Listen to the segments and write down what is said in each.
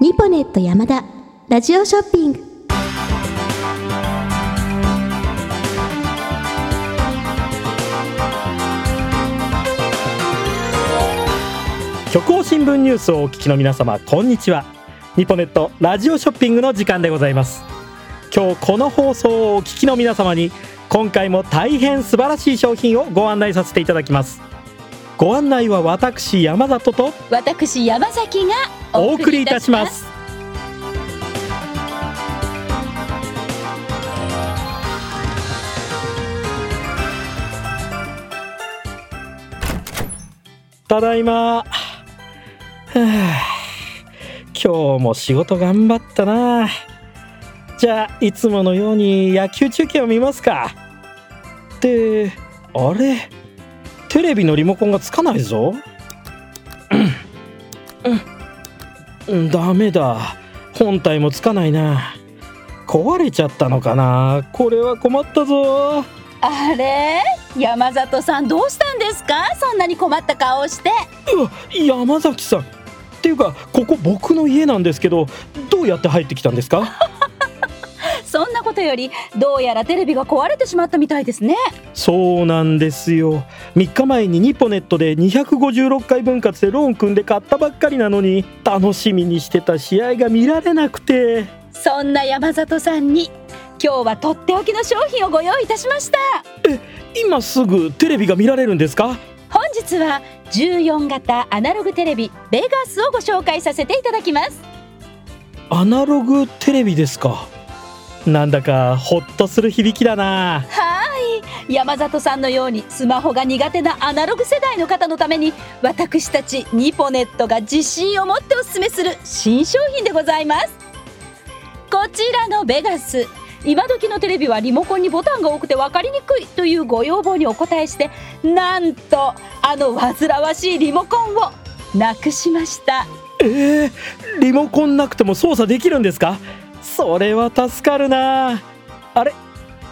ニポネット山田ラジオショッピング。虚構新聞ニュースをお聞きの皆様こんにちは。ニポネットラジオショッピングの時間でございます。今日この放送をお聞きの皆様に今回も大変素晴らしい商品をご案内させていただきます。ご案内は私山里と私山崎がお送りいたします。ただいま。はあ。今日も仕事頑張ったな。じゃあいつものように野球中継を見ますか。ってあれ？テレビのリモコンがつかないぞ。うん、うん、ダメだ。本体もつかないな。壊れちゃったのかな。これは困ったぞ。あれ？山里さんどうしたんですか？そんなに困った顔をして。うわ山崎さん。っていうかここ僕の家なんですけどどうやって入ってきたんですか？そんなことよりどうやらテレビが壊れてしまったみたいですね。そうなんですよ。3日前にニポネットで256回分割でローン組んで買ったばっかりなのに楽しみにしてた試合が見られなくて。そんな山里さんに今日はとっておきの商品をご用意いたしました。今すぐテレビが見られるんですか？本日は14型アナログテレビベガスをご紹介させていただきます。アナログテレビですか？なんだかホッとする響きだな。はい。山里さんのようにスマホが苦手なアナログ世代の方のために私たちニポネットが自信を持っておすすめする新商品でございます。こちらのベガス。今時のテレビはリモコンにボタンが多くて分かりにくいというご要望にお応えしてなんとあの煩わしいリモコンをなくしました。えー、リモコンなくても操作できるんですか？それは助かるな。あれ？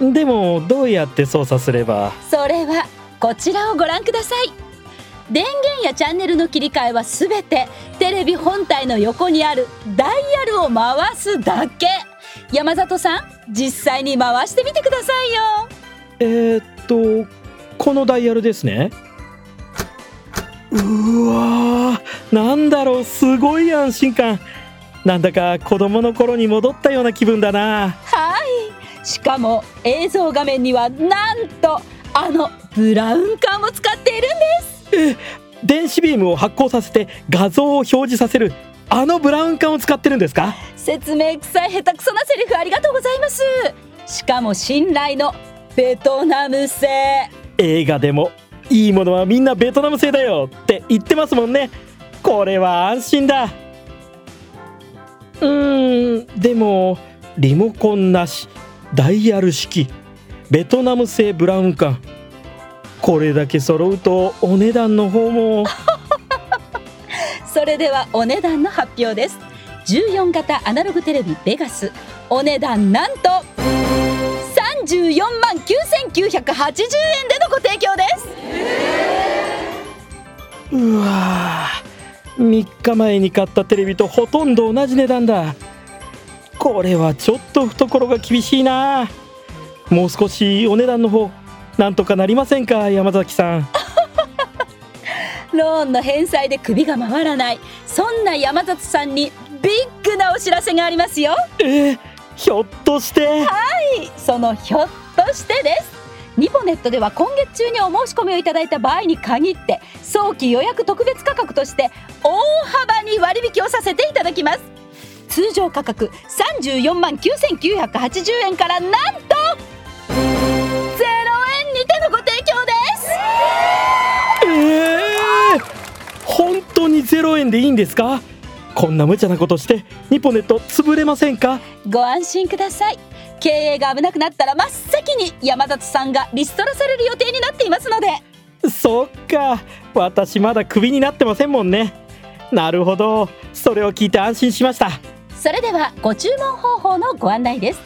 でもどうやって操作すれば？それはこちらをご覧ください。電源やチャンネルの切り替えはすべてテレビ本体の横にあるダイヤルを回すだけ。山里さん実際に回してみてくださいよ。えー、っとこのダイヤルですね。うわーなんだろうすごい安心感なんだか子供の頃に戻ったような気分だな。はい。しかも映像画面にはなんとあのブラウン管を使っているんです。え電子ビームを発光させて画像を表示させるあのブラウン管を使ってるんですか？説明臭い下手くそなセリフありがとうございます。しかも信頼のベトナム製。映画でもいいものはみんなベトナム製だよって言ってますもんね。これは安心だうーんでもリモコンなしダイヤル式ベトナム製ブラウン管。これだけ揃うとお値段の方も。それではお値段の発表です。14型アナログテレビベガス。お値段なんと34万9980円でのご提供です。うわ3日前に買ったテレビとほとんど同じ値段だ。これはちょっと懐が厳しいな。もう少しお値段の方なんとかなりませんか山崎さん。ローンの返済で首が回らない。そんな山里さんにビッグなお知らせがありますよ。えー、ひょっとして。はいそのひょっとしてですニポネットでは今月中にお申し込みをいただいた場合に限って早期予約特別価格として大幅に割引をさせていただきます。通常価格34万9980円からなんと0円にてのご提供です。えー、本当に0円でいいんですか？こんな無茶なことしてニポネット潰れませんか？ご安心ください経営が危なくなったら真っ先に山里さんがリストラされる予定になっていますので。そっか。私まだクビになってませんもんね。なるほど。それを聞いて安心しました。それではご注文方法のご案内です。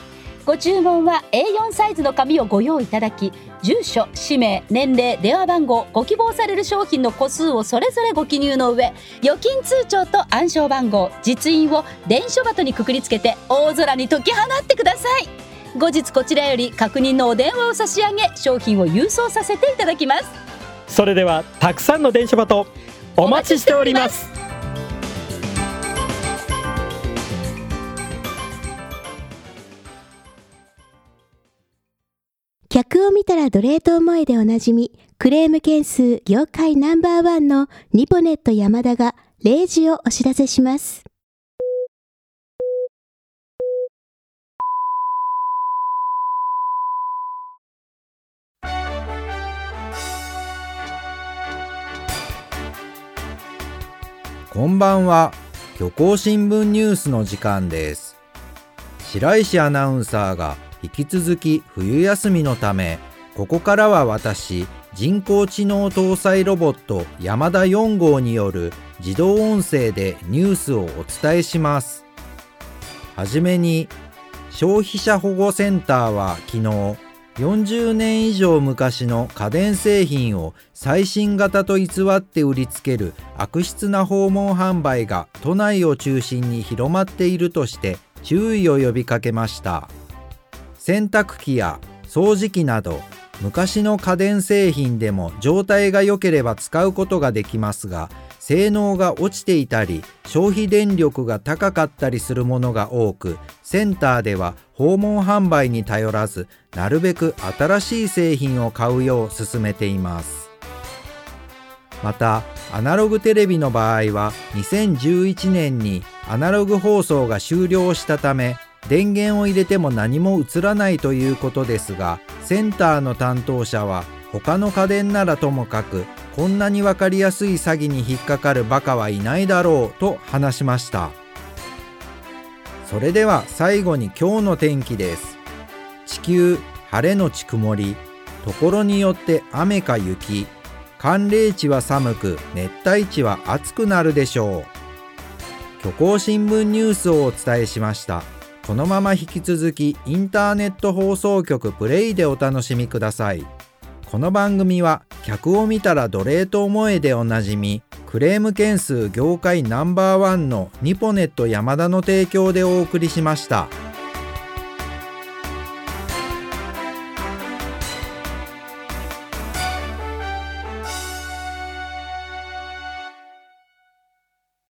ご注文は A4 サイズの紙をご用意いただき住所氏名年齢電話番号ご希望される商品の個数をそれぞれご記入の上預金通帳と暗証番号実印を電書鳩にくくりつけて大空に解き放ってください後日こちらより確認のお電話を差し上げ商品を郵送させていただきますそれではたくさんの電書バトお待ちしております客を見たら奴隷と思えでおなじみ、クレーム件数業界ナンバーワンのニポネット山田が例示をお知らせします。こんばんは。虚構新聞ニュースの時間です。白石アナウンサーが引き続き冬休みのためここからは私人工知能搭載ロボット山田4号による自動音声でニュースをお伝えします。はじめに消費者保護センターは昨日40年以上昔の家電製品を最新型と偽って売りつける悪質な訪問販売が都内を中心に広まっているとして注意を呼びかけました。洗濯機や掃除機など昔の家電製品でも状態が良ければ使うことができますが性能が落ちていたり消費電力が高かったりするものが多くセンターでは訪問販売に頼らずなるべく新しい製品を買うよう勧めています。またアナログテレビの場合は2011年にアナログ放送が終了したため電源を入れても何も映らないということですがセンターの担当者は他の家電ならともかくこんなに分かりやすい詐欺に引っかかるバカはいないだろうと話しました。それでは最後に今日の天気です。地球晴れのち曇りところによって雨か雪。寒冷地は寒く熱帯地は暑くなるでしょう。虚構新聞ニュースをお伝えしました。このまま引き続きインターネット放送局プレイでお楽しみください。この番組は客を見たら奴隷と思えでおなじみクレーム件数業界ナンバーワンのニポネット山田の提供でお送りしました。